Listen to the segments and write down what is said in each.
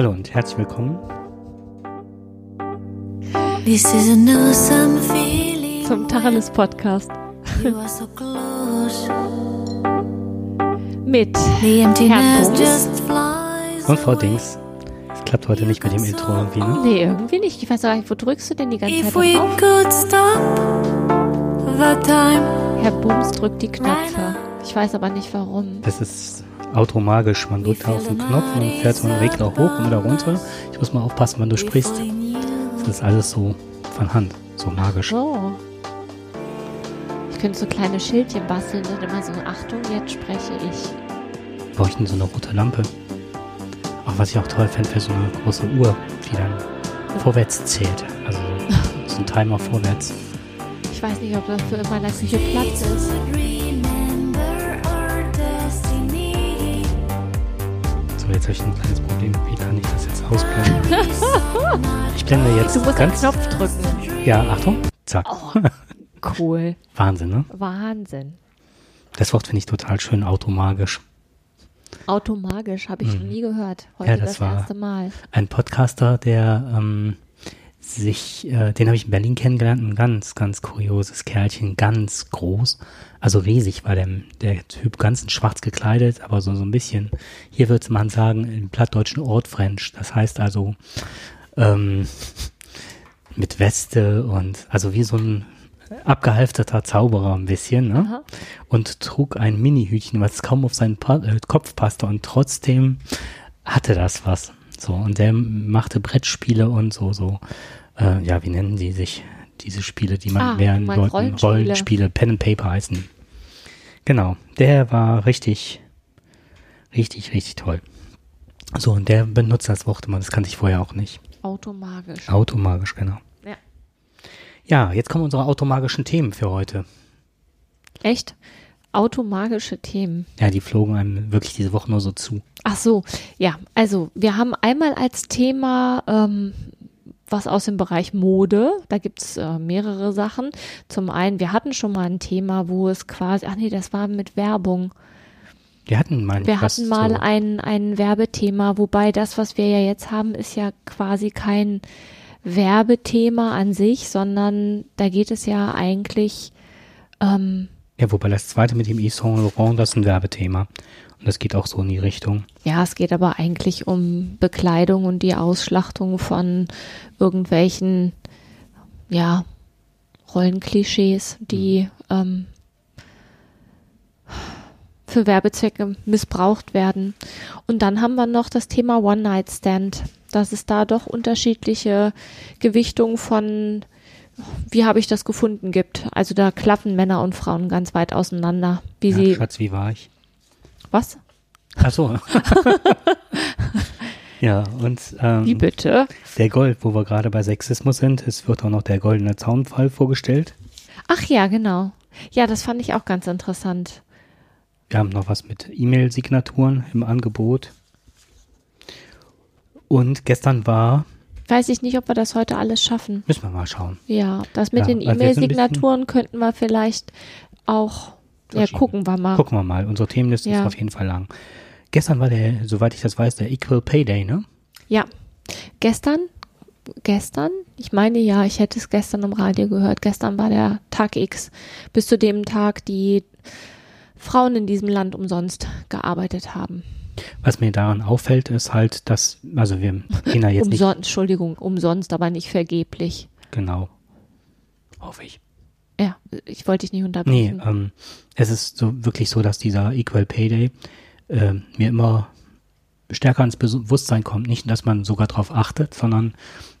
Hallo und herzlich willkommen This is an awesome feeling. zum Tacheles Podcast You are so close. mit Herrn emptiness Bums. just flies. und Frau Dings. Es klappt heute nicht mit dem Intro irgendwie, ne? Nee, irgendwie nicht. Ich weiß gar nicht, wo drückst du denn die ganze If Zeit we drauf? could stop the time. Herr Bums drückt die Knöpfe. Ich weiß aber nicht warum. Das ist automagisch. Man drückt auf den Knopf und dann fährt so ein Regler hoch und wieder runter. Ich muss mal aufpassen, wann du sprichst. Das ist alles so von Hand, so magisch. So. Ich könnte so kleine Schildchen basteln und immer so, Achtung, jetzt spreche ich. Wir bräuchten so eine rote Lampe. Auch was ich auch toll fände, wäre so eine große Uhr, die dann vorwärts zählt. Also so ein Timer vorwärts. Ich weiß nicht, ob dafür in meiner Küche Platz ist. So, jetzt habe ich ein kleines Problem. Wie kann ich das jetzt ausblenden? Ich blende jetzt Du musst ganz... einen Knopf drücken. Ja, Achtung. Zack. Oh, cool. Wahnsinn, ne? Wahnsinn. Das Wort finde ich total schön, automagisch. Automagisch habe ich noch nie gehört. Heute Mhm. Ja, das das, war- erste Mal. Ein Podcaster, der ähm, sich, äh, den habe ich in Berlin kennengelernt, ein ganz, ganz kurioses Kerlchen, ganz groß. Also riesig war der, der Typ, ganz in schwarz gekleidet, aber so, so ein bisschen, hier würde man sagen, im plattdeutschen Ortfrench. Das heißt also ähm, mit Weste und also wie so ein abgehalfterter Zauberer ein bisschen, ne? Aha. Und trug ein Mini-Hütchen, was kaum auf seinen pa äh, Kopf passte und trotzdem hatte das was. So, und der machte Brettspiele und so, so, äh, ja, wie nennen die sich, diese Spiele, die man Ah, meinst Leuten Rollenspiele. Rollenspiele, Pen and Paper heißen. Genau, der war richtig, richtig, richtig toll. So, und der benutzt das Wort immer, das kannte ich vorher auch nicht. Automagisch. Automagisch, genau. Ja. Ja, jetzt kommen unsere automagischen Themen für heute. Echt? Automagische Themen. Ja, die flogen einem wirklich diese Woche nur so zu. Ach so, ja. Also wir haben einmal als Thema ähm, was aus dem Bereich Mode. Da gibt's äh, mehrere Sachen. Zum einen, wir hatten schon mal ein Thema, wo es quasi, ach nee, das war mit Werbung. Wir hatten mal Wir hatten mal so, ein, ein Werbethema, wobei das, was wir ja jetzt haben, ist ja quasi kein Werbethema an sich, sondern da geht es ja eigentlich ähm, Ja, wobei das zweite mit dem Yves Saint Laurent, das ist ein Werbethema. Und das geht auch so in die Richtung. Ja, es geht aber eigentlich um Bekleidung und die Ausschlachtung von irgendwelchen, ja, Rollenklischees, die ähm, für Werbezwecke missbraucht werden. Und dann haben wir noch das Thema One-Night-Stand, dass es da doch unterschiedliche Gewichtungen von, wie habe ich das gefunden, gibt. Also da klaffen Männer und Frauen ganz weit auseinander. Wie Ja, sie, Schatz, wie war ich? Was? Ach so. ja, und ähm, Wie bitte? der Gold, wo wir gerade bei Sexismus sind, es wird auch noch der goldene Zaunfall vorgestellt. Ach ja, genau. Ja, das fand ich auch ganz interessant. Wir haben noch was mit E-Mail-Signaturen im Angebot. Und gestern war, Weiß ich nicht, ob wir das heute alles schaffen. müssen wir mal schauen. Ja, das mit Ja, den E-Mail-Signaturen könnten wir vielleicht auch, ja, gucken wir mal. Gucken wir mal. Unsere Themenliste ist Ja. auf jeden Fall lang. Gestern war der, soweit ich das weiß, der Equal Pay Day, ne? Ja, gestern, gestern, ich meine ja, ich hätte es gestern im Radio gehört, gestern war der Tag X, bis zu dem Tag, die Frauen in diesem Land umsonst gearbeitet haben. Was mir daran auffällt, ist halt, dass, also wir gehen da jetzt nicht Umsonst, Entschuldigung, umsonst, aber nicht vergeblich. genau. Hoffe ich. Ja, ich wollte dich nicht Nee, unterbrechen. ähm, es ist so wirklich so, dass dieser Equal Pay Day äh, mir immer stärker ins Bewusstsein kommt. Nicht, dass man sogar darauf achtet, sondern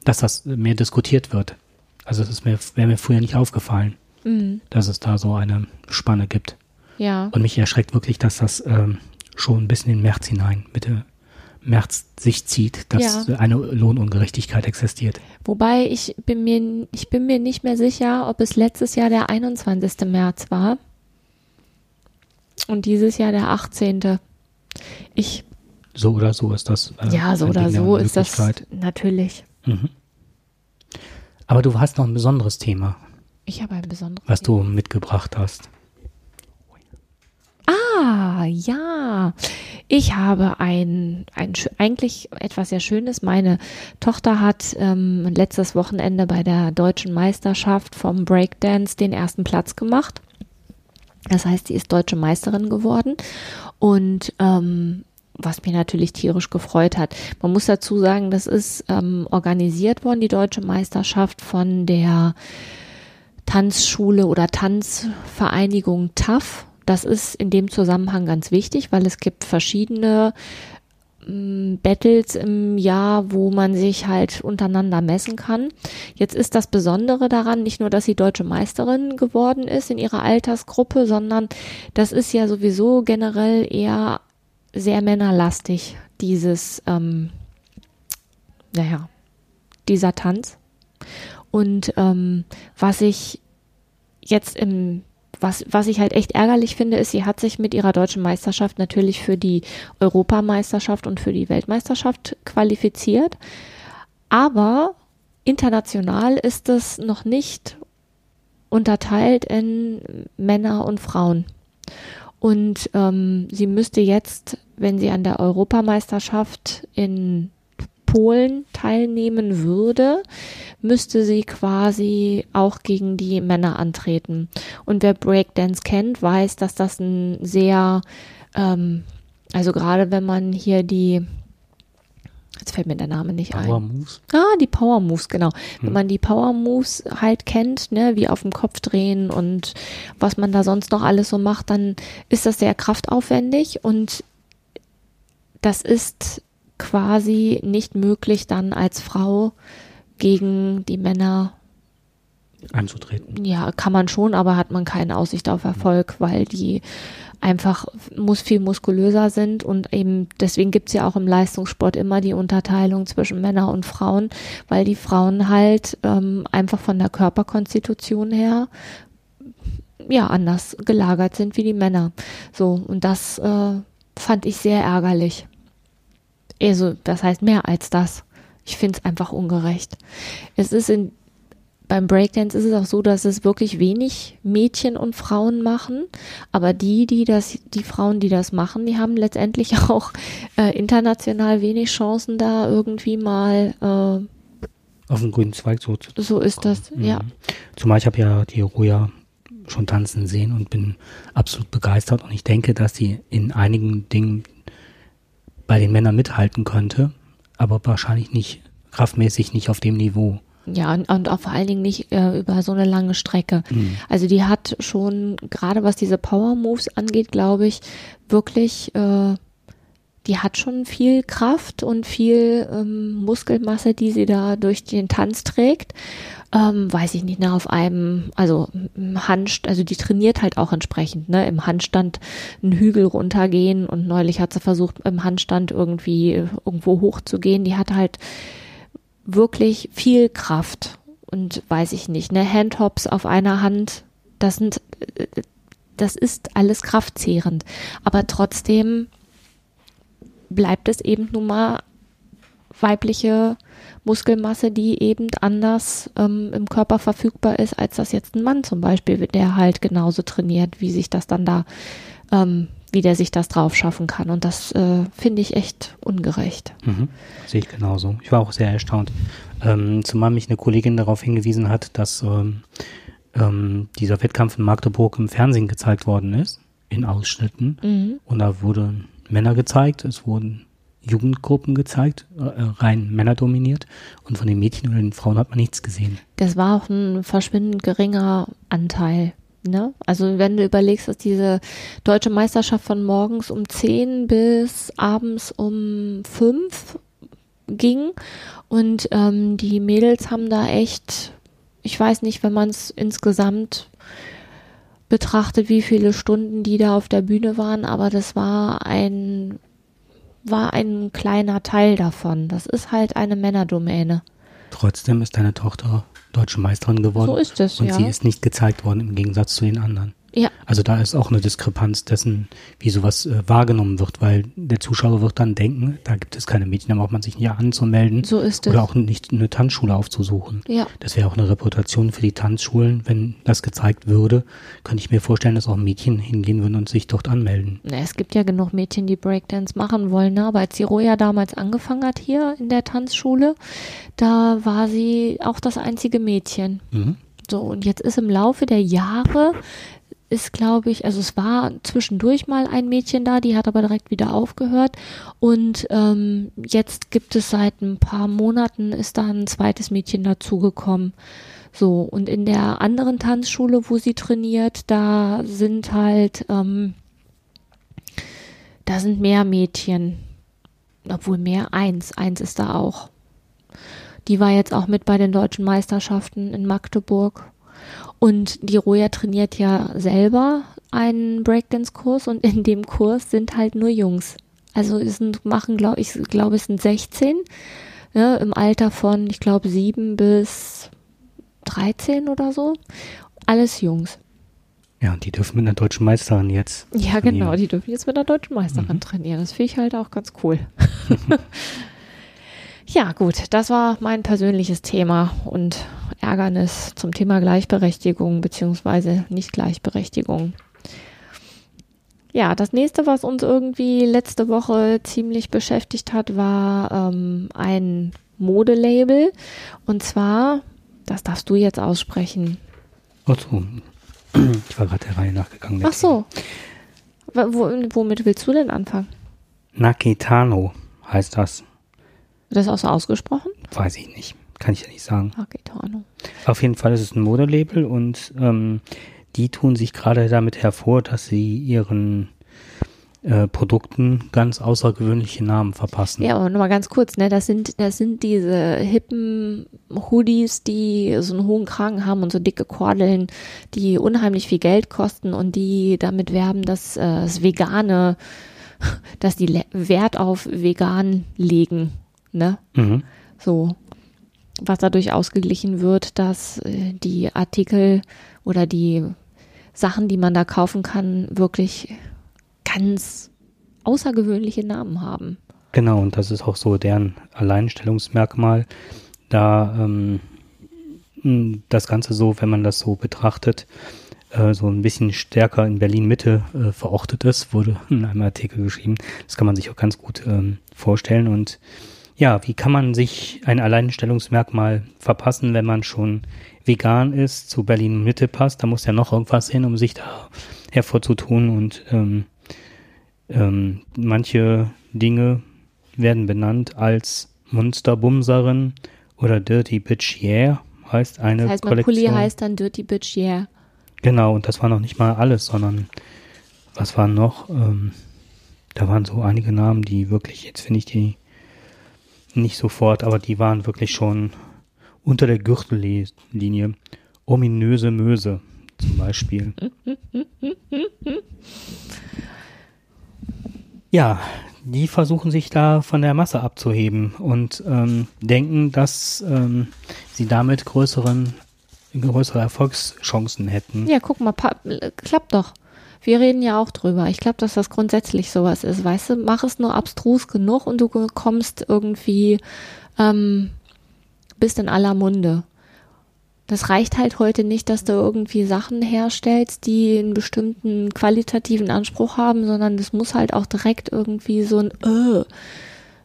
dass das mehr diskutiert wird. Also es wäre mir früher nicht aufgefallen, Mhm, dass es da so eine Spanne gibt. ja. Und mich erschreckt wirklich, dass das ähm, schon bis in den März hinein, Mitte März sich zieht, dass Ja. eine Lohnungerechtigkeit existiert. Wobei ich bin mir, ich bin mir nicht mehr sicher, ob es letztes Jahr der 21. März war und dieses Jahr der 18. Ich, So oder so ist das. äh, ja, so oder so ist das natürlich. Mhm. Aber du hast noch ein besonderes Thema, Ich habe ein besonderes. was du mitgebracht hast. Ah, ja. Ich habe ein, ein eigentlich etwas sehr Schönes. Meine Tochter hat ähm, letztes Wochenende bei der deutschen Meisterschaft vom Breakdance den ersten Platz gemacht. Das heißt, sie ist deutsche Meisterin geworden. Und ähm, was mir natürlich tierisch gefreut hat. Man muss dazu sagen, das ist ähm, organisiert worden, die deutsche Meisterschaft von der Tanzschule oder Tanzvereinigung TAF. Das ist in dem Zusammenhang ganz wichtig, weil es gibt verschiedene m, Battles im Jahr, wo man sich halt untereinander messen kann. Jetzt ist das Besondere daran, nicht nur, dass sie deutsche Meisterin geworden ist in ihrer Altersgruppe, sondern das ist ja sowieso generell eher sehr männerlastig, dieses, ähm, naja, dieser Tanz. Und ähm, was ich jetzt im was, was ich halt echt ärgerlich finde, ist, sie hat sich mit ihrer deutschen Meisterschaft natürlich für die Europameisterschaft und für die Weltmeisterschaft qualifiziert. Aber international ist es noch nicht unterteilt in Männer und Frauen. Und ähm, sie müsste jetzt, wenn sie an der Europameisterschaft in Polen teilnehmen würde, müsste sie quasi auch gegen die Männer antreten. Und wer Breakdance kennt, weiß, dass das ein sehr, ähm, also gerade wenn man hier die, jetzt fällt mir der Name nicht ein. Power Moves. Ah, die Power Moves, genau. Wenn man die Power Moves halt kennt, ne, wie auf dem Kopf drehen und was man da sonst noch alles so macht, dann ist das sehr kraftaufwendig und das ist quasi nicht möglich, dann als Frau gegen die Männer Einzutreten. ja, kann man schon, aber hat man keine Aussicht auf Erfolg, weil die einfach muss viel muskulöser sind und eben deswegen gibt's ja auch im Leistungssport immer die Unterteilung zwischen Männer und Frauen, weil die Frauen halt ähm, einfach von der Körperkonstitution her ja anders gelagert sind wie die Männer. So und das äh, fand ich sehr ärgerlich. Also das heißt mehr als das. Ich finde es einfach ungerecht. Es ist in beim Breakdance ist es auch so, dass es wirklich wenig Mädchen und Frauen machen, aber die, die das, die Frauen, die das machen, die haben letztendlich auch äh, international wenig Chancen, da irgendwie mal, äh, Auf dem grünen Zweig so zu so ist das, Mhm. ja. Zumal ich habe ja die Roja schon tanzen sehen und bin absolut begeistert und ich denke, dass sie in einigen Dingen bei den Männern mithalten könnte, aber wahrscheinlich nicht kraftmäßig nicht auf dem Niveau. Ja, und, und auch vor allen Dingen nicht äh, über so eine lange Strecke. Also die hat schon, gerade was diese Power Moves angeht, glaube ich, wirklich, äh, die hat schon viel Kraft und viel ähm, Muskelmasse, die sie da durch den Tanz trägt. Ähm, weiß ich nicht, ne, auf einem, also im Handstand, also die trainiert halt auch entsprechend, ne, im Handstand einen Hügel runtergehen und neulich hat sie versucht, im Handstand irgendwie äh, irgendwo hochzugehen. Die hat halt wirklich viel Kraft und weiß ich nicht, ne, Handhops auf einer Hand, das sind, äh, das ist alles kraftzehrend, aber trotzdem bleibt es eben nun mal weibliche Muskelmasse, die eben anders ähm, im Körper verfügbar ist, als das jetzt ein Mann zum Beispiel, der halt genauso trainiert, wie sich das dann da, ähm, wie der sich das drauf schaffen kann. Und das äh, finde ich echt ungerecht. Mhm. Sehe ich genauso. Ich war auch sehr erstaunt. Ähm, zumal mich eine Kollegin darauf hingewiesen hat, dass ähm, ähm, dieser Wettkampf in Magdeburg im Fernsehen gezeigt worden ist, in Ausschnitten. Mhm. Und da wurden Männer gezeigt, es wurden Jugendgruppen gezeigt, äh, rein Männer dominiert. Und von den Mädchen oder den Frauen hat man nichts gesehen. Das war auch ein verschwindend geringer Anteil. Ne? Also wenn du überlegst, dass diese deutsche Meisterschaft von morgens um 10 bis abends um 5 ging und ähm, die Mädels haben da echt, ich weiß nicht, wenn man es insgesamt betrachtet, wie viele Stunden die da auf der Bühne waren, aber das war ein war ein kleiner Teil davon. Das ist halt eine Männerdomäne. Trotzdem ist deine Tochter deutsche Meisterin geworden. So ist es, Und ja. sie ist nicht gezeigt worden im Gegensatz zu den anderen. Ja. Also da ist auch eine Diskrepanz dessen, wie sowas äh, wahrgenommen wird, weil der Zuschauer wird dann denken, da gibt es keine Mädchen, da braucht man sich nicht anzumelden So ist es. oder auch nicht eine Tanzschule aufzusuchen. Ja. Das wäre auch eine Reputation für die Tanzschulen, wenn das gezeigt würde. Könnte ich mir vorstellen, dass auch Mädchen hingehen würden und sich dort anmelden. Na, Es gibt ja genug Mädchen, die Breakdance machen wollen, ne? aber als die Roja damals angefangen hat hier in der Tanzschule, da war sie auch das einzige Mädchen. Mhm. So, und jetzt ist im Laufe der Jahre, ist glaube ich, also es war zwischendurch mal ein Mädchen da, die hat aber direkt wieder aufgehört. Und ähm, jetzt gibt es seit ein paar Monaten, ist da ein zweites Mädchen dazugekommen. So, und in der anderen Tanzschule, wo sie trainiert, da sind halt, ähm, da sind mehr Mädchen. Obwohl mehr, eins, eins ist da auch. Die war jetzt auch mit bei den deutschen Meisterschaften in Magdeburg. Und die Roja trainiert ja selber einen Breakdance-Kurs und in dem Kurs sind halt nur Jungs. Also es sind, machen, glaube ich, glaube es sind 16 ne, im Alter von, ich glaube, 7 bis 13 oder so. Alles Jungs. Ja, und die dürfen mit einer deutschen Meisterin jetzt. Ja, trainieren. genau, die dürfen jetzt mit der deutschen Meisterin Mhm. trainieren. Das finde ich halt auch ganz cool. ja, gut, das war mein persönliches Thema und Ärgernis zum Thema Gleichberechtigung beziehungsweise Nicht-Gleichberechtigung. Ja, das nächste, was uns irgendwie letzte Woche ziemlich beschäftigt hat, war ähm, ein Modelabel. Und zwar, das darfst du jetzt aussprechen. Ach so. Ich war gerade der Reihe nachgegangen. Ach so. Wo, womit willst du denn anfangen? Naketano heißt das. Das auch so ausgesprochen? Weiß ich nicht. Kann ich ja nicht sagen. Akitano. Auf jeden Fall ist es ein Modelabel und ähm, die tun sich gerade damit hervor, dass sie ihren äh, Produkten ganz außergewöhnliche Namen verpassen. Ja, aber nochmal ganz kurz, ne? Das sind, das sind diese hippen Hoodies, die so einen hohen Kragen haben und so dicke Kordeln, die unheimlich viel Geld kosten und die damit werben, dass äh, das Vegane, dass die Le- Wert auf vegan legen, ne? Mhm. So, was dadurch ausgeglichen wird, dass äh, die Artikel oder die Sachen, die man da kaufen kann, wirklich ganz außergewöhnliche Namen haben. Genau, und das ist auch so deren Alleinstellungsmerkmal, da ähm, das Ganze so, wenn man das so betrachtet, äh, so ein bisschen stärker in Berlin-Mitte äh, verortet ist, wurde in einem Artikel geschrieben. Das kann man sich auch ganz gut ähm, vorstellen. Und ja, wie kann man sich ein Alleinstellungsmerkmal verpassen, wenn man schon vegan ist, zu Berlin-Mitte passt? Da muss ja noch irgendwas hin, um sich da hervorzutun und ähm, ähm, manche Dinge werden benannt als Monsterbumserin oder Dirty Bitch Yeah heißt eine Das heißt, Kollektion. Pulli heißt dann Dirty Bitch Yeah. Genau, und das war noch nicht mal alles, sondern was waren noch? Ähm, da waren so einige Namen, die wirklich, jetzt finde ich die nicht sofort, aber die waren wirklich schon unter der Gürtellinie. Ominöse Möse zum Beispiel. Ja, die versuchen sich da von der Masse abzuheben und ähm, denken, dass ähm, sie damit größeren, größere Erfolgschancen hätten. Ja, guck mal, äh, klappt doch. Wir reden ja auch drüber. Ich glaube, dass das grundsätzlich sowas ist. Weißt du, mach es nur abstrus genug und du kommst irgendwie, ähm, bist in aller Munde. Das reicht halt heute nicht, dass du irgendwie Sachen herstellst, die einen bestimmten qualitativen Anspruch haben, sondern das muss halt auch direkt irgendwie so ein äh,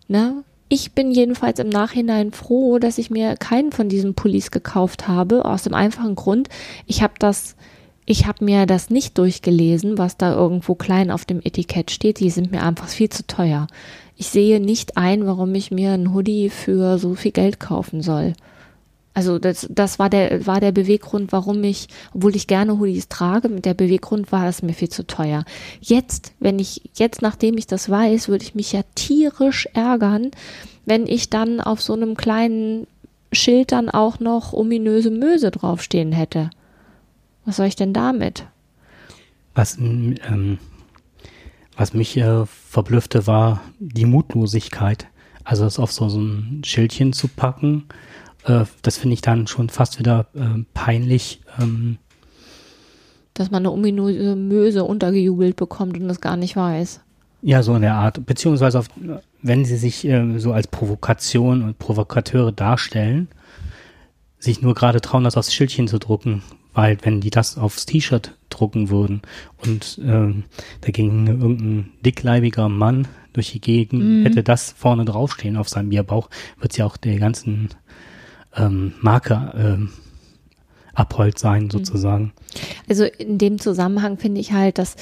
ne? Ich bin jedenfalls im Nachhinein froh, dass ich mir keinen von diesen Pullis gekauft habe, aus dem einfachen Grund, ich habe das ich habe mir das nicht durchgelesen, was da irgendwo klein auf dem Etikett steht. Die sind mir einfach viel zu teuer. Ich sehe nicht ein, warum ich mir ein Hoodie für so viel Geld kaufen soll. Also das, das war der war der Beweggrund, warum ich, obwohl ich gerne Hoodies trage, mit der Beweggrund war es mir viel zu teuer. Jetzt, wenn ich jetzt nachdem ich das weiß, würde ich mich ja tierisch ärgern, wenn ich dann auf so einem kleinen Schild dann auch noch ominöse Möse draufstehen hätte. Was soll ich denn damit? Was, ähm, was mich äh, verblüffte, war die Mutlosigkeit. Also das auf so, so ein Schildchen zu packen, äh, das finde ich dann schon fast wieder äh, peinlich, ähm, dass man eine ominöse Möse untergejubelt bekommt und es gar nicht weiß. Ja, so in der Art. Beziehungsweise, auf, wenn sie sich äh, so als Provokation und Provokateure darstellen, sich nur gerade trauen, das aufs Schildchen zu drucken, weil wenn die das aufs T-Shirt drucken würden und ähm, da ging irgendein dickleibiger Mann durch die Gegend, Mhm. hätte das vorne draufstehen auf seinem Bierbauch, wird es ja auch der ganzen ähm, Marke ähm, abhold sein, sozusagen. Also in dem Zusammenhang finde ich halt, dass,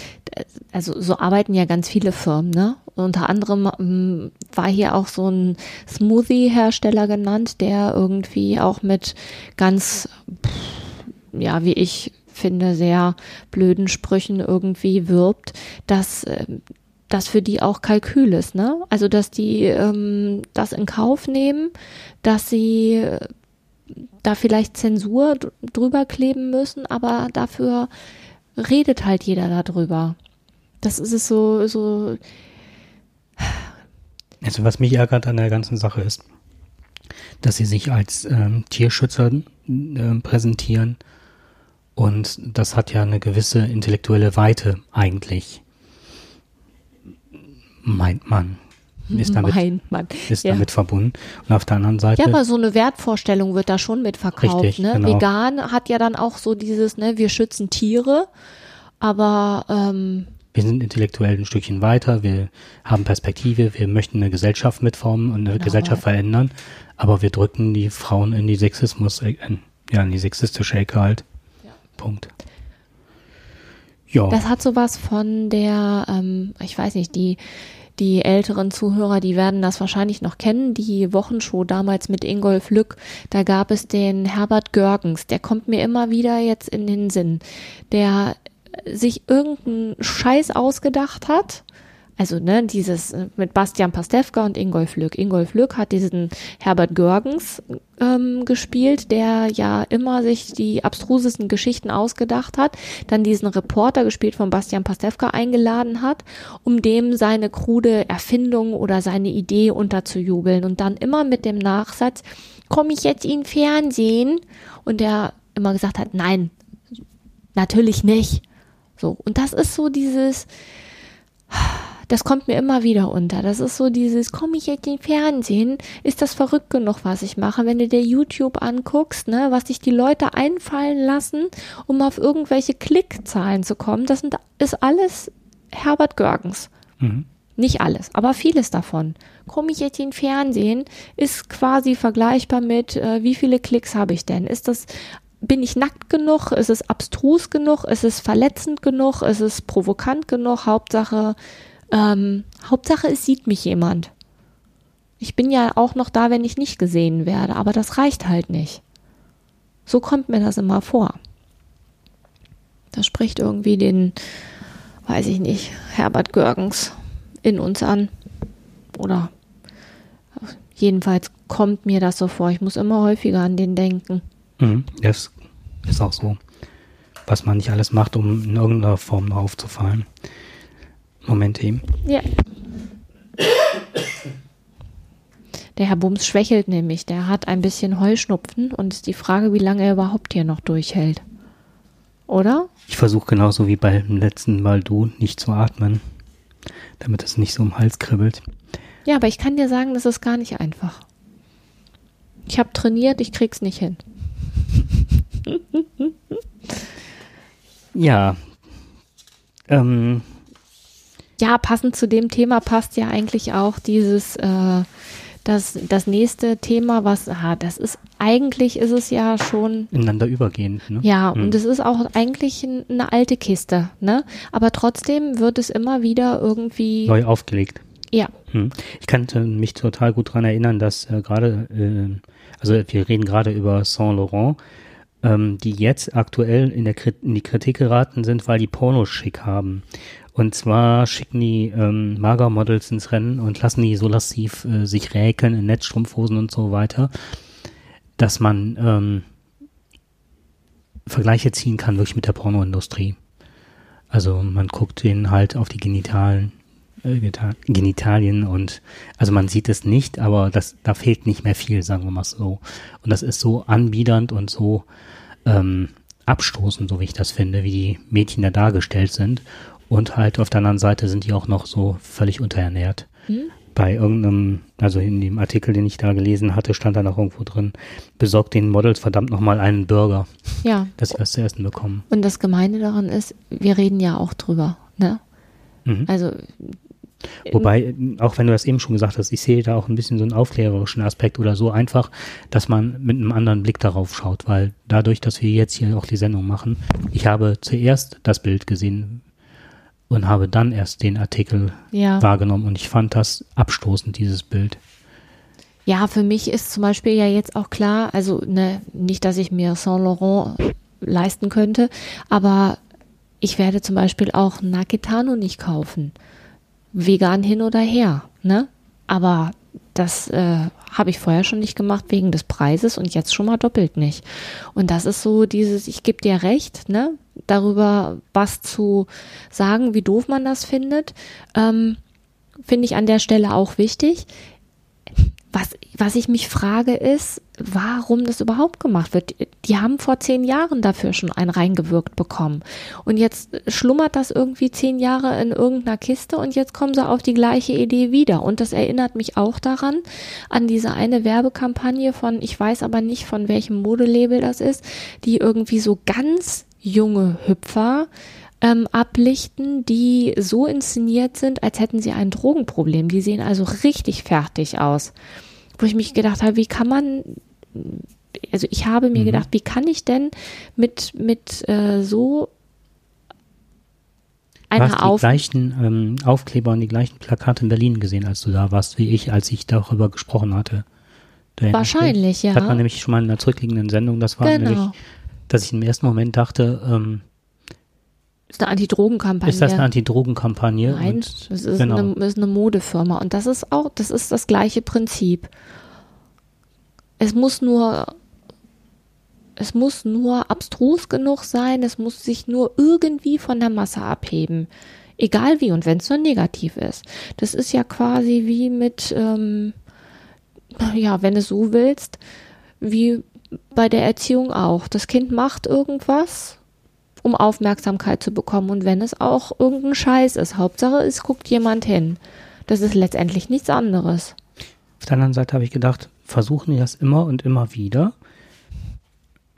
also so arbeiten ja ganz viele Firmen, ne? Unter anderem ähm, war hier auch so ein Smoothie-Hersteller genannt, der irgendwie auch mit ganz, pff, ja, wie ich finde, sehr blöden Sprüchen irgendwie wirbt, dass ähm, das für die auch Kalkül ist, ne? Also dass die ähm, das in Kauf nehmen, dass sie äh, da vielleicht Zensur dr- drüber kleben müssen, aber dafür redet halt jeder darüber. Das ist es so, so, Also was mich ärgert an der ganzen Sache ist, dass sie sich als ähm, Tierschützer äh, präsentieren und das hat ja eine gewisse intellektuelle Weite eigentlich, meint man, ist damit, meint man. ist ja. damit verbunden. Und auf der anderen Seite, Ja, aber so eine Wertvorstellung wird da schon mitverkauft. Richtig, ne? genau. Vegan hat ja dann auch so dieses, ne, wir schützen Tiere, aber ähm, wir sind intellektuell ein Stückchen weiter, wir haben Perspektive, wir möchten eine Gesellschaft mitformen und eine Genau. Gesellschaft verändern, aber wir drücken die Frauen in die Sexismus, äh, ja, in die sexistische Ecke halt. Punkt. Ja. Das hat sowas von der, ähm, ich weiß nicht, die, die älteren Zuhörer, die werden das wahrscheinlich noch kennen, die Wochenshow damals mit Ingolf Lück, da gab es den Herbert Görgens, der kommt mir immer wieder jetzt in den Sinn, der sich irgendeinen Scheiß ausgedacht hat. Also, ne, dieses äh, mit Bastian Pastewka und Ingolf Lück. Ingolf Lück hat diesen Herbert Görgens ähm, gespielt, der ja immer sich die abstrusesten Geschichten ausgedacht hat, dann diesen Reporter gespielt von Bastian Pastewka eingeladen hat, um dem seine krude Erfindung oder seine Idee unterzujubeln und dann immer mit dem Nachsatz, komme ich jetzt in Fernsehen? Und der immer gesagt hat, nein, natürlich nicht. So. Und das ist so dieses, das kommt mir immer wieder unter. Das ist so dieses, komme ich jetzt in den Fernsehen? Ist das verrückt genug, was ich mache? Wenn du dir YouTube anguckst, ne, was sich die Leute einfallen lassen, um auf irgendwelche Klickzahlen zu kommen, das sind, ist alles Herbert Görgens. Mhm. Nicht alles, aber vieles davon. Komme ich jetzt in den Fernsehen, ist quasi vergleichbar mit, äh, wie viele Klicks habe ich denn? Ist das, bin ich nackt genug? Ist es abstrus genug? Ist es verletzend genug? Ist es provokant genug? Hauptsache, ähm, Hauptsache, es sieht mich jemand. Ich bin ja auch noch da, wenn ich nicht gesehen werde, aber das reicht halt nicht. So kommt mir das immer vor. Das spricht irgendwie den, weiß ich nicht, Herbert Görgens in uns an. Oder jedenfalls kommt mir das so vor. Ich muss immer häufiger an den denken. Mhm. Das ist auch so. Was man nicht alles macht, um in irgendeiner Form aufzufallen. Moment eben. Ja. Der Herr Bums schwächelt nämlich. Der hat ein bisschen Heuschnupfen und ist die Frage, wie lange er überhaupt hier noch durchhält. Oder? Ich versuche genauso wie beim letzten Mal du nicht zu atmen, damit es nicht so im Hals kribbelt. Ja, aber ich kann dir sagen, das ist gar nicht einfach. Ich habe trainiert, ich krieg's nicht hin. Ja. Ähm, Ja, passend zu dem Thema passt ja eigentlich auch dieses, äh, das, das nächste Thema, was, ah, das ist, eigentlich ist es ja schon ineinander übergehend. Ne? Ja, Hm. und es ist auch eigentlich ein- eine alte Kiste, ne? Aber trotzdem wird es immer wieder irgendwie. Neu aufgelegt. Ja, Hm. Ich kann äh, mich total gut dran erinnern, dass äh, gerade, äh, also wir reden gerade über Saint Laurent, ähm, die jetzt aktuell in, der in die Kritik geraten sind, weil die Pornos schick haben. Und zwar schicken die ähm, Magermodels ins Rennen und lassen die so lassiv äh, sich räkeln in Netzstrumpfhosen und so weiter, dass man ähm, Vergleiche ziehen kann wirklich mit der Pornoindustrie. Also man guckt denen halt auf die Genitalen, äh, Genitalien und also man sieht es nicht, aber das, da fehlt nicht mehr viel, sagen wir mal so. Und das ist so anbiedernd und so ähm, abstoßend, so wie ich das finde, wie die Mädchen da dargestellt sind. Und halt auf der anderen Seite sind die auch noch so völlig unterernährt. Hm? Bei irgendeinem, also in dem Artikel, den ich da gelesen hatte, stand da noch irgendwo drin, besorgt den Models verdammt nochmal einen Burger, Ja. dass sie was zu essen bekommen. Und das Gemeine daran ist, wir reden ja auch drüber, ne? Mhm. Also, Wobei, auch wenn du das eben schon gesagt hast, ich sehe da auch ein bisschen so einen aufklärerischen Aspekt oder so einfach, dass man mit einem anderen Blick darauf schaut, weil dadurch, dass wir jetzt hier auch die Sendung machen, ich habe zuerst das Bild gesehen und habe dann erst den Artikel ja. wahrgenommen und ich fand das abstoßend, dieses Bild. Ja, für mich ist zum Beispiel ja jetzt auch klar, also ne, nicht, dass ich mir Saint Laurent leisten könnte, aber ich werde zum Beispiel auch Naketano nicht kaufen. Vegan hin oder her, ne? Aber das äh, habe ich vorher schon nicht gemacht wegen des Preises und jetzt schon mal doppelt nicht. Und das ist so dieses, ich gebe dir recht, ne? Darüber was zu sagen, wie doof man das findet, ähm, finde ich an der Stelle auch wichtig. Was, was ich mich frage ist, warum das überhaupt gemacht wird. Die haben vor zehn Jahren dafür schon einen reingewirkt bekommen. Und jetzt schlummert das irgendwie zehn Jahre in irgendeiner Kiste und jetzt kommen sie auf die gleiche Idee wieder. Und das erinnert mich auch daran, an diese eine Werbekampagne von, ich weiß aber nicht von welchem Modelabel das ist, die irgendwie so ganz junge Hüpfer ähm, ablichten, die so inszeniert sind, als hätten sie ein Drogenproblem. Die sehen also richtig fertig aus. Wo ich mich gedacht habe, wie kann man, also ich habe mir Mhm. gedacht, wie kann ich denn mit, mit äh, so einer die Auf... gleichen ähm, Aufkleber und die gleichen Plakate in Berlin gesehen, als du da warst, wie ich, als ich darüber gesprochen hatte. Wahrscheinlich, ja. Hat man nämlich schon mal in einer zurückliegenden Sendung, das war nämlich, Genau. Dass ich im ersten Moment dachte, ähm, ist eine Antidrogenkampagne. ist das eine Antidrogenkampagne? Nein, Und, das ist, genau. eine, ist eine Modefirma und das ist auch, das ist das gleiche Prinzip. Es muss nur, es muss nur abstrus genug sein, es muss sich nur irgendwie von der Masse abheben. Egal wie und wenn es nur negativ ist. Das ist ja quasi wie mit, ähm, ja, wenn du so willst, wie bei der Erziehung auch. Das Kind macht irgendwas um Aufmerksamkeit zu bekommen. Und wenn es auch irgendein Scheiß ist, Hauptsache es guckt jemand hin. Das ist letztendlich nichts anderes. Auf der anderen Seite habe ich gedacht, versuchen die das immer und immer wieder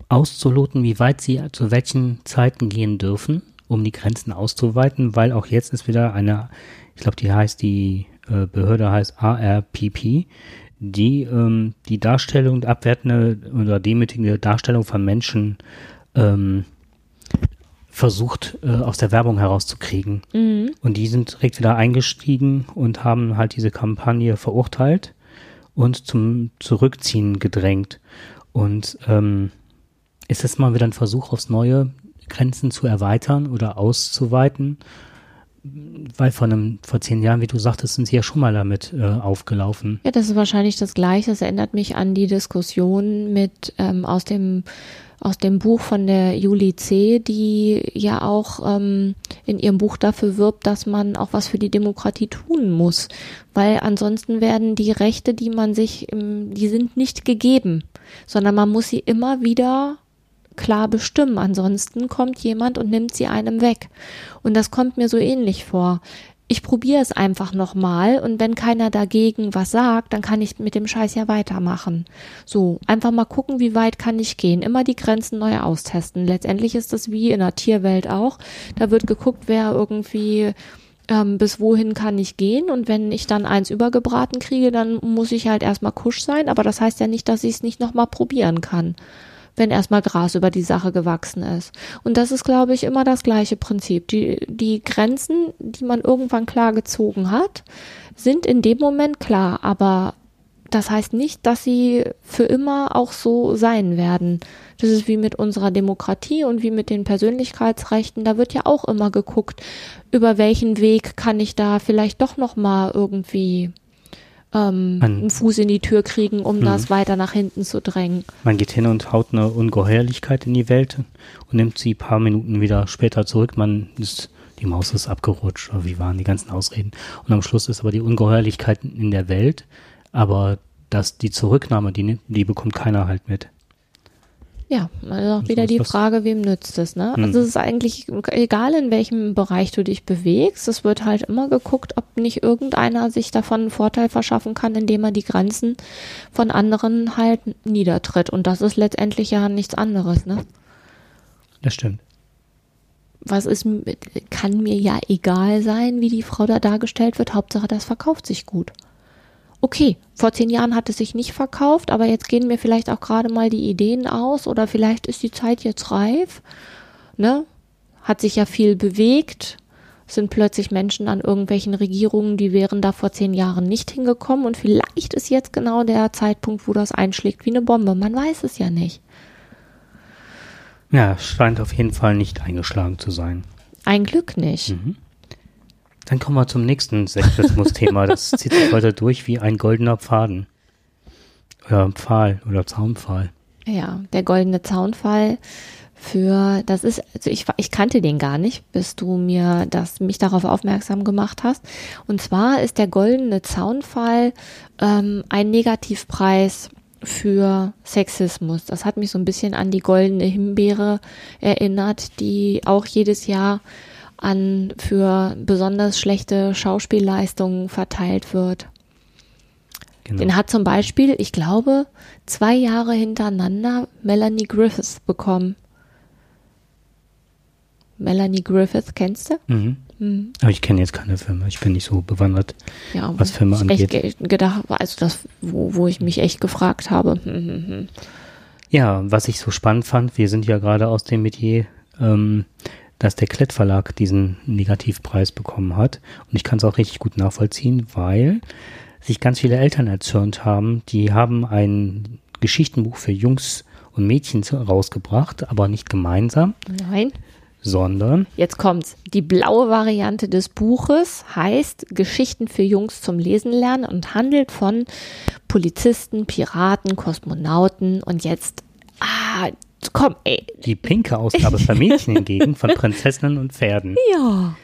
auszuloten, wie weit sie zu welchen Zeiten gehen dürfen, um die Grenzen auszuweiten, weil auch jetzt ist wieder eine, ich glaube, die heißt, die äh, Behörde heißt ARPP, die ähm, die Darstellung, abwertende oder demütigende Darstellung von Menschen ähm, versucht äh, aus der Werbung herauszukriegen. Und die sind direkt wieder eingestiegen und haben halt diese Kampagne verurteilt und zum Zurückziehen gedrängt. Und ähm, ist das mal wieder ein Versuch aufs Neue, Grenzen zu erweitern oder auszuweiten? Weil vor einem, vor zehn Jahren, wie du sagtest, sind sie ja schon mal damit äh, aufgelaufen. Ja, das ist wahrscheinlich das Gleiche. Das erinnert mich an die Diskussion mit ähm, aus dem aus dem Buch von der Julie C., die ja auch ähm, in ihrem Buch dafür wirbt, dass man auch was für die Demokratie tun muss, weil ansonsten werden die Rechte, die man sich, die sind nicht gegeben, sondern man muss sie immer wieder klar bestimmen. Ansonsten kommt jemand und nimmt sie einem weg. Und das kommt mir so ähnlich vor. Ich probiere es einfach nochmal und wenn keiner dagegen was sagt, dann kann ich mit dem Scheiß ja weitermachen. So, einfach mal gucken, wie weit kann ich gehen. Immer die Grenzen neu austesten. Letztendlich ist das wie in der Tierwelt auch. Da wird geguckt, wer irgendwie ähm, bis wohin kann ich gehen und wenn ich dann eins übergebraten kriege, dann muss ich halt erstmal kusch sein, aber das heißt ja nicht, dass ich es nicht nochmal probieren kann wenn erstmal Gras über die Sache gewachsen ist. Und das ist, glaube ich, immer das gleiche Prinzip. Die, die Grenzen, die man irgendwann klar gezogen hat, sind in dem Moment klar, aber das heißt nicht, dass sie für immer auch so sein werden. Das ist wie mit unserer Demokratie und wie mit den Persönlichkeitsrechten. Da wird ja auch immer geguckt, über welchen Weg kann ich da vielleicht doch noch mal irgendwie ähm, Man- einen Fuß in die Tür kriegen, um das weiter nach hinten zu drängen. Man geht hin und haut eine Ungeheuerlichkeit in die Welt und nimmt sie ein paar Minuten wieder später zurück. Man ist, die Maus ist abgerutscht, oder wie waren die ganzen Ausreden. Und am Schluss ist aber die Ungeheuerlichkeit in der Welt, aber dass die Zurücknahme, die, die bekommt keiner halt mit. Ja, also auch wieder die. Frage, wem nützt es, ne? Hm. Also es ist eigentlich egal, in welchem Bereich du dich bewegst, es wird halt immer geguckt, ob nicht irgendeiner sich davon einen Vorteil verschaffen kann, indem er die Grenzen von anderen halt niedertritt. Und das ist letztendlich ja nichts anderes, ne? Das stimmt. Was ist, kann mir ja egal sein, wie die Frau da dargestellt wird, Hauptsache das verkauft sich gut. Okay, vor zehn Jahren hat es sich nicht verkauft, aber jetzt gehen mir vielleicht auch gerade mal die Ideen aus oder vielleicht ist die Zeit jetzt reif. Ne? Hat sich ja viel bewegt, sind plötzlich Menschen an irgendwelchen Regierungen, die wären da vor zehn Jahren nicht hingekommen und vielleicht ist jetzt genau der Zeitpunkt, wo das einschlägt wie eine Bombe. Man weiß es ja nicht. Ja, scheint auf jeden Fall nicht eingeschlagen zu sein. Ein Glück nicht. Mhm. Dann kommen wir zum nächsten Sexismus-Thema. Das zieht sich weiter durch wie ein goldener Pfaden. Oder Pfahl oder Zaunpfahl. Ja, der goldene Zaunfall für, das ist, also ich, ich kannte den gar nicht, bis du mir das, mich darauf aufmerksam gemacht hast. Und zwar ist der goldene Zaunfall ähm, ein Negativpreis für Sexismus. Das hat mich so ein bisschen an die goldene Himbeere erinnert, die auch jedes Jahr an für besonders schlechte Schauspielleistungen verteilt wird. Genau. Den hat zum Beispiel, ich glaube, zwei Jahre hintereinander Melanie Griffiths bekommen. Melanie Griffith, kennst du? Mhm. Mhm. Aber ich kenne jetzt keine Filme. Ich bin nicht so bewandert. Ja, Was Filme echt angeht. ge gedacht, also das, wo, wo ich mich echt gefragt habe. Hm, hm, hm. Ja, was ich so spannend fand, wir sind ja gerade aus dem Metier, ähm, dass der Klett Verlag diesen Negativpreis bekommen hat. Und ich kann es auch richtig gut nachvollziehen, weil sich ganz viele Eltern erzürnt haben. Die haben ein Geschichtenbuch für Jungs und Mädchen rausgebracht, aber nicht gemeinsam, Nein, sondern jetzt kommt's. Die blaue Variante des Buches heißt Geschichten für Jungs zum Lesen lernen und handelt von Polizisten, Piraten, Kosmonauten und jetzt, ah, komm, ey. die pinke Ausgabe für Mädchen hingegen von Prinzessinnen und Pferden. Ja.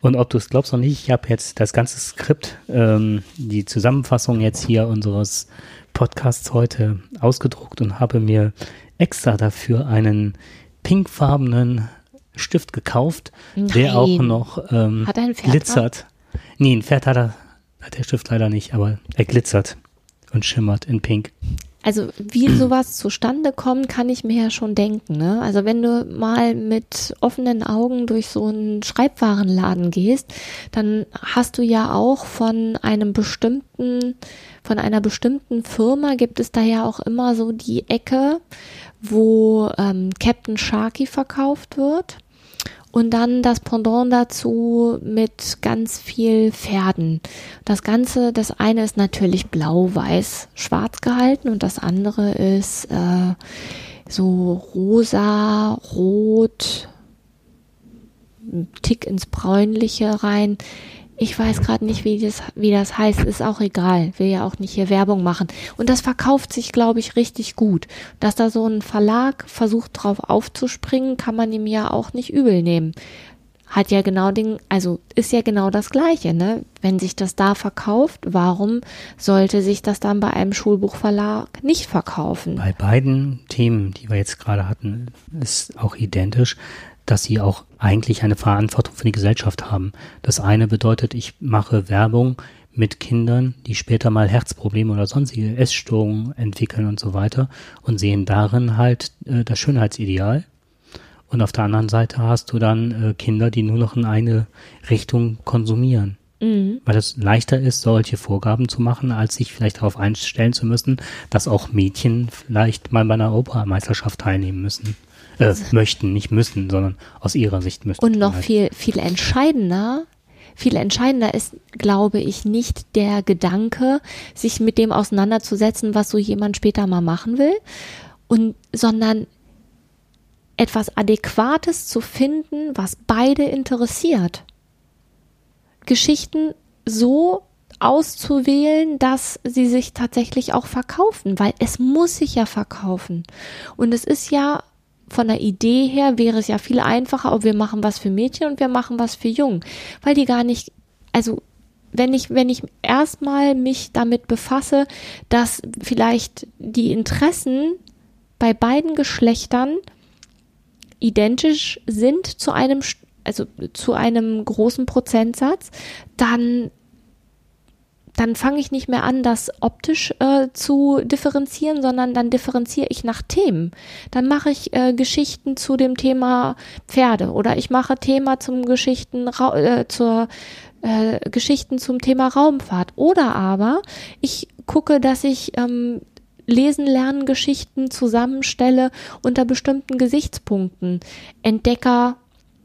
Und ob du es glaubst oder nicht, ich habe jetzt das ganze Skript, ähm, die Zusammenfassung jetzt hier unseres Podcasts heute ausgedruckt und habe mir extra dafür einen pinkfarbenen Stift gekauft, der Nein. auch noch ähm, Hat ein Pferd glitzert. Nee, ein Pferd hat er, hat der Stift leider nicht, aber er glitzert und schimmert in pink. Also wie sowas zustande kommt, kann ich mir ja schon denken. Ne? Also wenn du mal mit offenen Augen durch so einen Schreibwarenladen gehst, dann hast du ja auch von einem bestimmten, von einer bestimmten Firma gibt es da ja auch immer so die Ecke, wo ähm, Captain Sharky verkauft wird. Und dann das Pendant dazu mit ganz viel Pferden. Das Ganze, das eine ist natürlich blau, weiß, schwarz gehalten und das andere ist äh, so rosa, rot, Tick ins Bräunliche rein. Ich weiß gerade nicht, wie das, wie das heißt, ist auch egal. Will ja auch nicht hier Werbung machen. Und das verkauft sich, glaube ich, richtig gut. Dass da so ein Verlag versucht drauf aufzuspringen, kann man ihm ja auch nicht übel nehmen. Hat ja genau den, also ist ja genau das Gleiche, ne? Wenn sich das da verkauft, warum sollte sich das dann bei einem Schulbuchverlag nicht verkaufen? Bei beiden Themen, die wir jetzt gerade hatten, ist auch identisch, dass sie auch eigentlich eine Verantwortung für die Gesellschaft haben. Das eine bedeutet, ich mache Werbung mit Kindern, die später mal Herzprobleme oder sonstige Essstörungen entwickeln und so weiter und sehen darin halt äh, das Schönheitsideal. Und auf der anderen Seite hast du dann äh, Kinder, die nur noch in eine Richtung konsumieren. Mhm. Weil es leichter ist, solche Vorgaben zu machen, als sich vielleicht darauf einstellen zu müssen, dass auch Mädchen vielleicht mal bei einer Europameisterschaft teilnehmen müssen. Äh, möchten, nicht müssen, sondern aus ihrer Sicht müssen. Und noch halt. viel, viel entscheidender, viel entscheidender ist, glaube ich, nicht der Gedanke, sich mit dem auseinanderzusetzen, was so jemand später mal machen will, und, sondern etwas Adäquates zu finden, was beide interessiert. Geschichten so auszuwählen, dass sie sich tatsächlich auch verkaufen, weil es muss sich ja verkaufen. Und es ist ja von der Idee her wäre es ja viel einfacher, ob wir machen was für Mädchen und wir machen was für Jungen, weil die gar nicht, also wenn ich, wenn ich erstmal mich damit befasse, dass vielleicht die Interessen bei beiden Geschlechtern identisch sind zu einem, also zu einem großen Prozentsatz, dann dann fange ich nicht mehr an, das optisch äh, zu differenzieren, sondern dann differenziere ich nach Themen. Dann mache ich äh, Geschichten zu dem Thema Pferde oder ich mache Thema zum Geschichten äh, zur äh, Geschichten zum Thema Raumfahrt oder aber ich gucke, dass ich ähm, Lesen, Lernen, Geschichten zusammenstelle unter bestimmten Gesichtspunkten. Entdecker,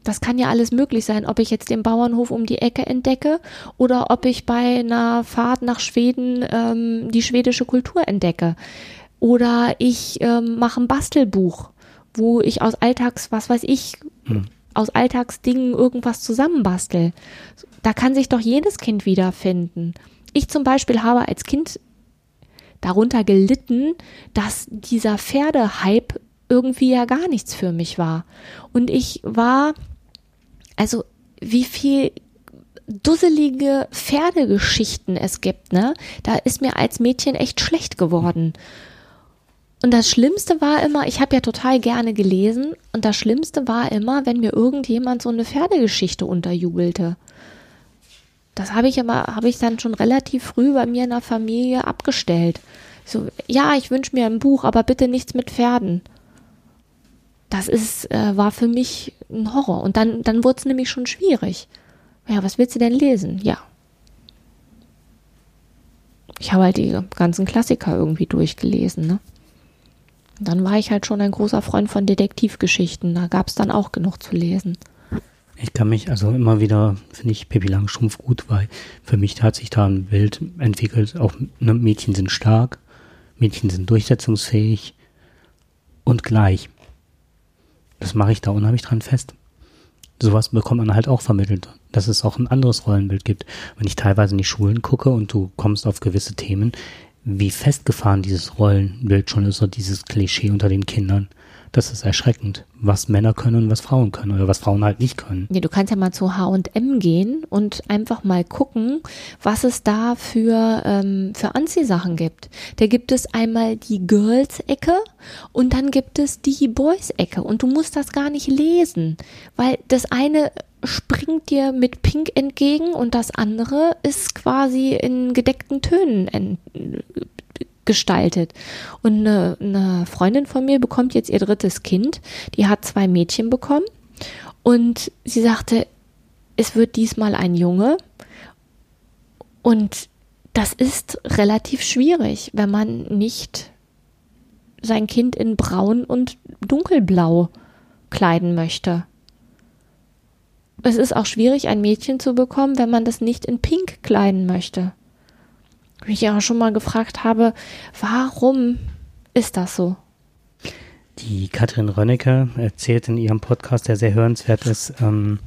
das kann ja alles möglich sein, ob ich jetzt den Bauernhof um die Ecke entdecke oder ob ich bei einer Fahrt nach Schweden ähm, die schwedische Kultur entdecke. Oder ich ähm, mache ein Bastelbuch, wo ich aus Alltags, was weiß ich, aus Alltagsdingen irgendwas zusammenbastel. Da kann sich doch jedes Kind wiederfinden. Ich zum Beispiel habe als Kind darunter gelitten, dass dieser Pferdehype irgendwie ja gar nichts für mich war. Und ich war, also wie viel dusselige Pferdegeschichten es gibt, ne? Da ist mir als Mädchen echt schlecht geworden. Und das Schlimmste war immer, ich habe ja total gerne gelesen, und das Schlimmste war immer, wenn mir irgendjemand so eine Pferdegeschichte unterjubelte. Das habe ich aber, habe ich dann schon relativ früh bei mir in der Familie abgestellt. So, ja, ich wünsche mir ein Buch, aber bitte nichts mit Pferden. Das ist, äh, war für mich ein Horror. Und dann, dann wurde es nämlich schon schwierig. Ja, was willst du denn lesen? Ja. Ich habe halt die ganzen Klassiker irgendwie durchgelesen, ne? Dann war ich halt schon ein großer Freund von Detektivgeschichten. Da gab es dann auch genug zu lesen. Ich kann mich also immer wieder, finde ich Pippi Langstrumpf gut, weil für mich hat sich da ein Bild entwickelt. Auch ne, Mädchen sind stark, Mädchen sind durchsetzungsfähig und gleich. Das mache ich da unheimlich dran fest. Sowas bekommt man halt auch vermittelt, dass es auch ein anderes Rollenbild gibt. Wenn ich teilweise in die Schulen gucke und du kommst auf gewisse Themen, wie festgefahren dieses Rollenbild schon ist und dieses Klischee unter den Kindern, das ist erschreckend, was Männer können und was Frauen können oder was Frauen halt nicht können. Nee, du kannst ja mal zu H&M gehen und einfach mal gucken, was es da für, ähm, für Anziehsachen gibt. Da gibt es einmal die Girls-Ecke und dann gibt es die Boys-Ecke und du musst das gar nicht lesen, weil das eine springt dir mit Pink entgegen und das andere ist quasi in gedeckten Tönen en gestaltet. Und eine, eine Freundin von mir bekommt jetzt ihr drittes Kind. Die hat zwei Mädchen bekommen. Und sie sagte, es wird diesmal ein Junge. Und das ist relativ schwierig, wenn man nicht sein Kind in braun und dunkelblau kleiden möchte. Es ist auch schwierig, ein Mädchen zu bekommen, wenn man das nicht in pink kleiden möchte mich ja auch schon mal gefragt habe, warum ist das so? Die Katrin Rönnecke erzählt in ihrem Podcast, der sehr hörenswert ist, ähm,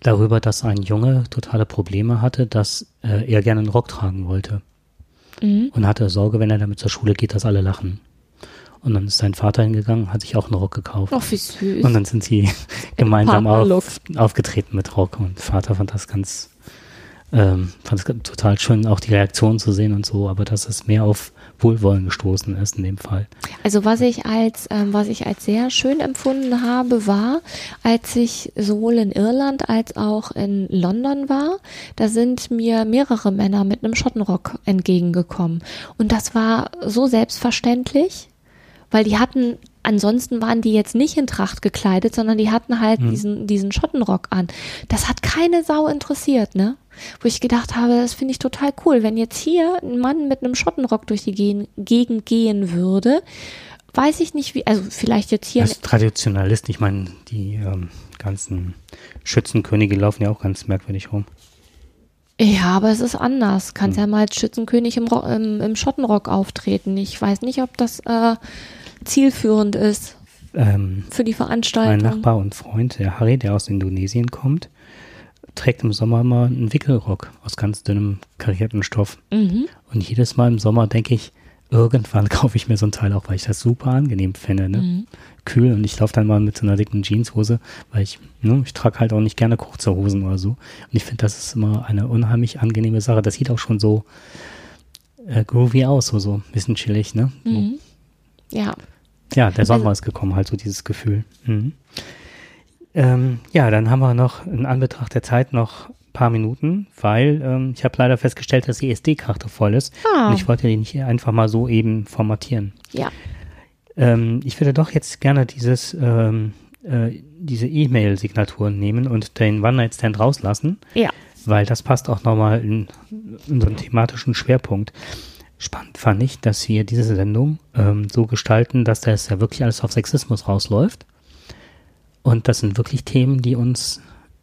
darüber, dass ein Junge totale Probleme hatte, dass äh, er gerne einen Rock tragen wollte. Und hatte Sorge, wenn er damit zur Schule geht, dass alle lachen. Und dann ist sein Vater hingegangen, hat sich auch einen Rock gekauft. Ach, wie süß. Und dann sind sie gemeinsam auf, aufgetreten mit Rock. Und Vater fand das ganz, ähm, fand es total schön, auch die Reaktion zu sehen und so, aber dass es mehr auf Wohlwollen gestoßen ist in dem Fall. Also was ich als ähm, was ich als sehr schön empfunden habe, war, als ich sowohl in Irland als auch in London war, da sind mir mehrere Männer mit einem Schottenrock entgegengekommen und das war so selbstverständlich, weil die hatten ansonsten waren die jetzt nicht in Tracht gekleidet, sondern die hatten halt diesen diesen Schottenrock an. Das hat keine Sau interessiert, ne? Wo ich gedacht habe, das finde ich total cool, wenn jetzt hier ein Mann mit einem Schottenrock durch die Gen Gegend gehen würde, weiß ich nicht wie, also vielleicht jetzt hier Als Traditionalist, ich meine, die ähm, ganzen Schützenkönige laufen ja auch ganz merkwürdig rum. Ja, aber es ist anders. Kannst ja mal als Schützenkönig im, im, im Schottenrock auftreten. Ich weiß nicht, ob das äh, zielführend ist Ähm, für die mein Veranstaltung. Nachbar und Freund, der Harry, der aus Indonesien kommt, trägt im Sommer immer einen Wickelrock aus ganz dünnem karierten Stoff. Mhm. Und jedes Mal im Sommer denke ich, irgendwann kaufe ich mir so ein Teil auch, weil ich das super angenehm finde. Ne? Mhm. Kühl und ich laufe dann mal mit so einer dicken Jeanshose, weil ich, ne, ich trage halt auch nicht gerne kurze Hosen oder so. Und ich finde, das ist immer eine unheimlich angenehme Sache. Das sieht auch schon so äh, groovy aus, so, so ein bisschen chillig, ne? Mhm. Ja, Ja, der Sommer Also- ist gekommen, halt so dieses Gefühl. Mhm. Ähm, ja, dann haben wir noch in Anbetracht der Zeit noch ein paar Minuten, weil ähm, ich habe leider festgestellt, dass die SD-Karte voll ist. Ah. Und ich wollte die nicht einfach mal so eben formatieren. Ja. Ähm, ich würde doch jetzt gerne dieses, ähm, äh, diese E-Mail-Signatur nehmen und den One-Night-Stand rauslassen, Ja. weil das passt auch nochmal in unseren thematischen Schwerpunkt. Spannend fand ich, dass wir diese Sendung ähm, so gestalten, dass das ja wirklich alles auf Sexismus rausläuft. Und das sind wirklich Themen, die uns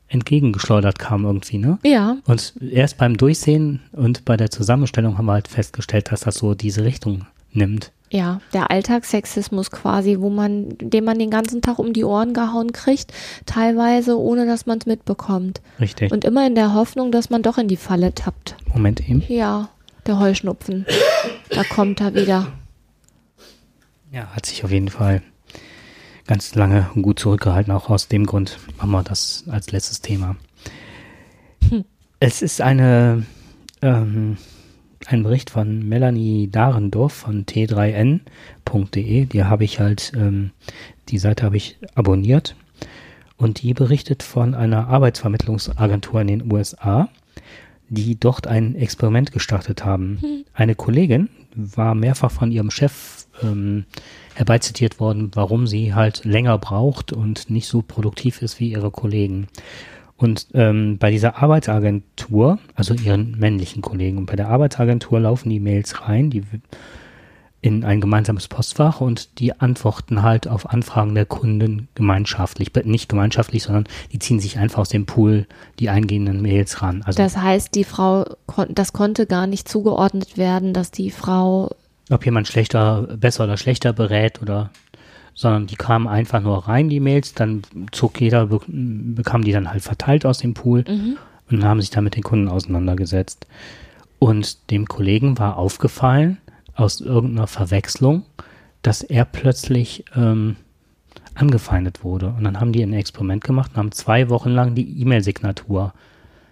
entgegengeschleudert kamen irgendwie, ne? Ja. Und erst beim Durchsehen und bei der Zusammenstellung haben wir halt festgestellt, dass das so diese Richtung nimmt. Ja, der Alltagssexismus quasi, wo man, den man den ganzen Tag um die Ohren gehauen kriegt, teilweise ohne dass man es mitbekommt. Richtig. Und immer in der Hoffnung, dass man doch in die Falle tappt. Moment eben. Ja, der Heuschnupfen. Da kommt er wieder. Ja, hat sich auf jeden Fall ganz lange und gut zurückgehalten. Auch aus dem Grund machen wir das als letztes Thema. Es ist eine, ähm, ein Bericht von Melanie Dahrendorf von t3n.de. Die habe ich halt, ähm, die Seite habe ich abonniert. Und die berichtet von einer Arbeitsvermittlungsagentur in den USA, die dort ein Experiment gestartet haben. Eine Kollegin war mehrfach von ihrem Chef ähm, herbeizitiert worden, warum sie halt länger braucht und nicht so produktiv ist wie ihre Kollegen. Und ähm, bei dieser Arbeitsagentur, also ihren männlichen Kollegen, und bei der Arbeitsagentur laufen die Mails rein, die in ein gemeinsames Postfach und die antworten halt auf Anfragen der Kunden gemeinschaftlich. Nicht gemeinschaftlich, sondern die ziehen sich einfach aus dem Pool die eingehenden Mails ran. Also Das heißt, die Frau, das konnte gar nicht zugeordnet werden, dass die Frau, ob jemand schlechter, besser oder schlechter berät oder, sondern die kamen einfach nur rein, die Mails, dann zog jeder, be bekam die dann halt verteilt aus dem Pool und haben sich dann mit den Kunden auseinandergesetzt. Und dem Kollegen war aufgefallen, aus irgendeiner Verwechslung, dass er plötzlich ähm, angefeindet wurde. Und dann haben die ein Experiment gemacht und haben zwei Wochen lang die E-Mail-Signatur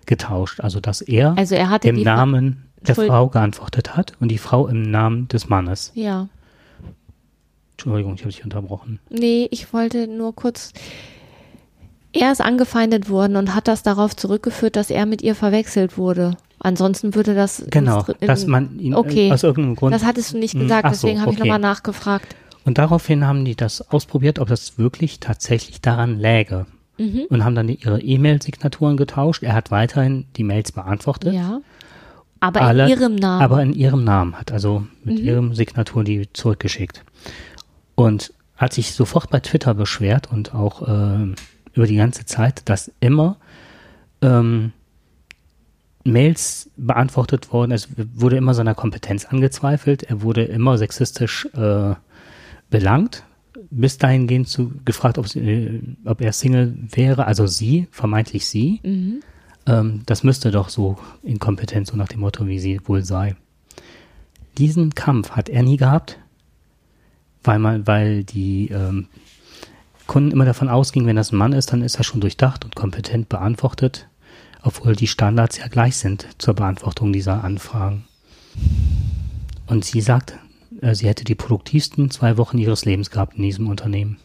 getauscht. Also dass er also er hatte im Namen der Frau geantwortet hat und die Frau im Namen des Mannes. Ja. Entschuldigung, ich habe dich unterbrochen. Nee, ich wollte nur kurz. Er ist angefeindet worden und hat das darauf zurückgeführt, dass er mit ihr verwechselt wurde. Ansonsten würde das. Genau, in- dass man ihn Okay. äh, aus irgendeinem Grund. Das hattest du nicht Hm, gesagt, so, deswegen habe ich okay. nochmal nachgefragt. und daraufhin haben die das ausprobiert, ob das wirklich tatsächlich daran läge. Mhm. Und haben dann ihre E-Mail-Signaturen getauscht. Er hat weiterhin die Mails beantwortet. Ja. Aber Alle- in ihrem Namen. Aber in ihrem Namen hat also mit Mhm. ihrem Signatur die zurückgeschickt. Und hat sich sofort bei Twitter beschwert und auch ähm, über die ganze Zeit, dass immer ähm, Mails beantwortet wurden. Es wurde immer seiner Kompetenz angezweifelt. Er wurde immer sexistisch äh, belangt. Bis dahingehend zu gefragt, ob, sie, äh, ob er Single wäre, also sie, vermeintlich sie. Mhm. Ähm, das müsste doch so inkompetent, so nach dem Motto, wie sie wohl sei. Diesen Kampf hat er nie gehabt, weil man, weil die ähm, Kunden immer davon ausgingen, wenn das ein Mann ist, dann ist er schon durchdacht und kompetent beantwortet, obwohl die Standards ja gleich sind zur Beantwortung dieser Anfragen. Und sie sagt, äh, sie hätte die produktivsten zwei Wochen ihres Lebens gehabt in diesem Unternehmen.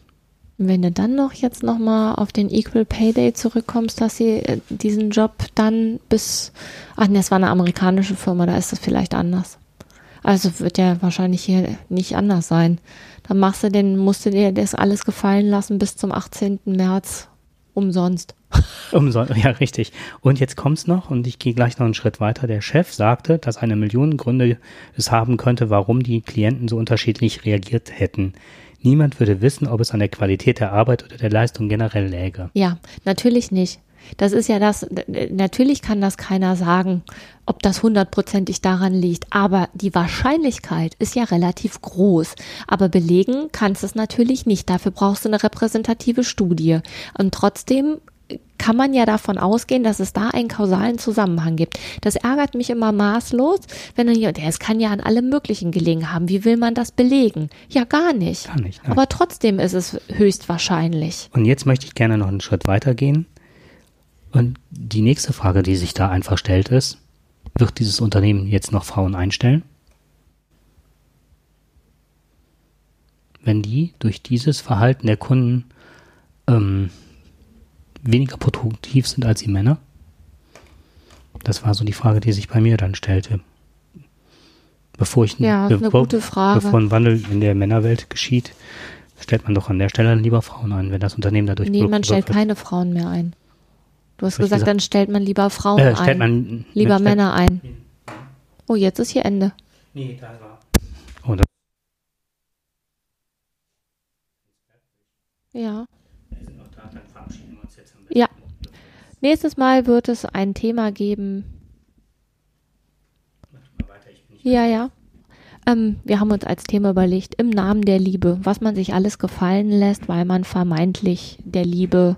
Wenn du dann noch jetzt nochmal auf den Equal Pay Day zurückkommst, dass sie äh, diesen Job dann bis, ach nee, es war eine amerikanische Firma, da ist das vielleicht anders. Also wird ja wahrscheinlich hier nicht anders sein. Dann machst du den, musst du dir das alles gefallen lassen bis zum 18. März umsonst. Umsonst, ja, richtig. Und jetzt kommt's noch, und ich gehe gleich noch einen Schritt weiter. Der Chef sagte, dass eine Million Gründe es haben könnte, warum die Klienten so unterschiedlich reagiert hätten. Niemand würde wissen, ob es an der Qualität der Arbeit oder der Leistung generell läge. Ja, natürlich nicht. Das ist ja das, natürlich kann das keiner sagen, ob das hundertprozentig daran liegt, aber die Wahrscheinlichkeit ist ja relativ groß. Aber belegen kannst du es natürlich nicht. Dafür brauchst du eine repräsentative Studie. Und trotzdem kann man ja davon ausgehen, dass es da einen kausalen Zusammenhang gibt. Das ärgert mich immer maßlos, wenn dann jemand, es kann ja an allem Möglichen gelegen haben. Wie will man das belegen? Ja, gar nicht. Gar nicht, nein. Aber trotzdem ist es höchstwahrscheinlich. Und jetzt möchte ich gerne noch einen Schritt weiter gehen. Und die nächste Frage, die sich da einfach stellt, ist, wird dieses Unternehmen jetzt noch Frauen einstellen? wenn die durch dieses Verhalten der Kunden ähm, weniger produktiv sind als die Männer? Das war so die Frage, die sich bei mir dann stellte. Bevor ich Ja, ist eine bevor, gute Frage. bevor ein Wandel in der Männerwelt geschieht, stellt man doch an der Stelle lieber Frauen ein, wenn das Unternehmen dadurch Nee, man stellt wird. keine Frauen mehr ein. Du hast gesagt, gesagt? dann stellt man lieber Frauen äh, ein. stellt man lieber stellt- Männer ein. Oh, jetzt ist hier Ende. Nee, da war. Oh, Ja. sind noch da, dann verabschieden wir uns jetzt am Ja. Nächstes Mal wird es ein Thema geben. Ja, ja. Ähm, wir haben uns als Thema überlegt, im Namen der Liebe, was man sich alles gefallen lässt, weil man vermeintlich der Liebe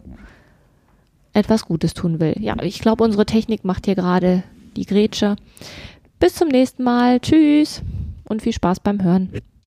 etwas Gutes tun will. Ja, ich glaube, unsere Technik macht hier gerade die Grätsche. Bis zum nächsten Mal. Tschüss und viel Spaß beim Hören.